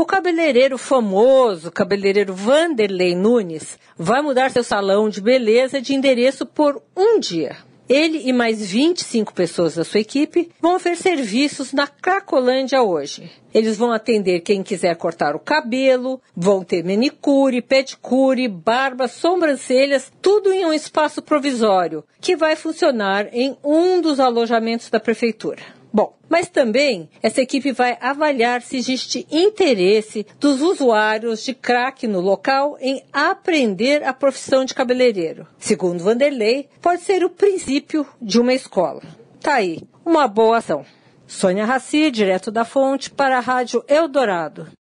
O cabeleireiro famoso, cabeleireiro Vanderlei Nunes, vai mudar seu salão de beleza de endereço por um dia. Ele e mais 25 pessoas da sua equipe vão oferecer serviços na Cracolândia hoje. Eles vão atender quem quiser cortar o cabelo, vão ter manicure, pedicure, barba, sobrancelhas, tudo em um espaço provisório, que vai funcionar em um dos alojamentos da prefeitura. Bom, mas também essa equipe vai avaliar se existe interesse dos usuários de crack no local em aprender a profissão de cabeleireiro. Segundo Vanderlei, pode ser o princípio de uma escola. Tá aí, uma boa ação. Sônia Raci, direto da fonte, para a Rádio Eldorado.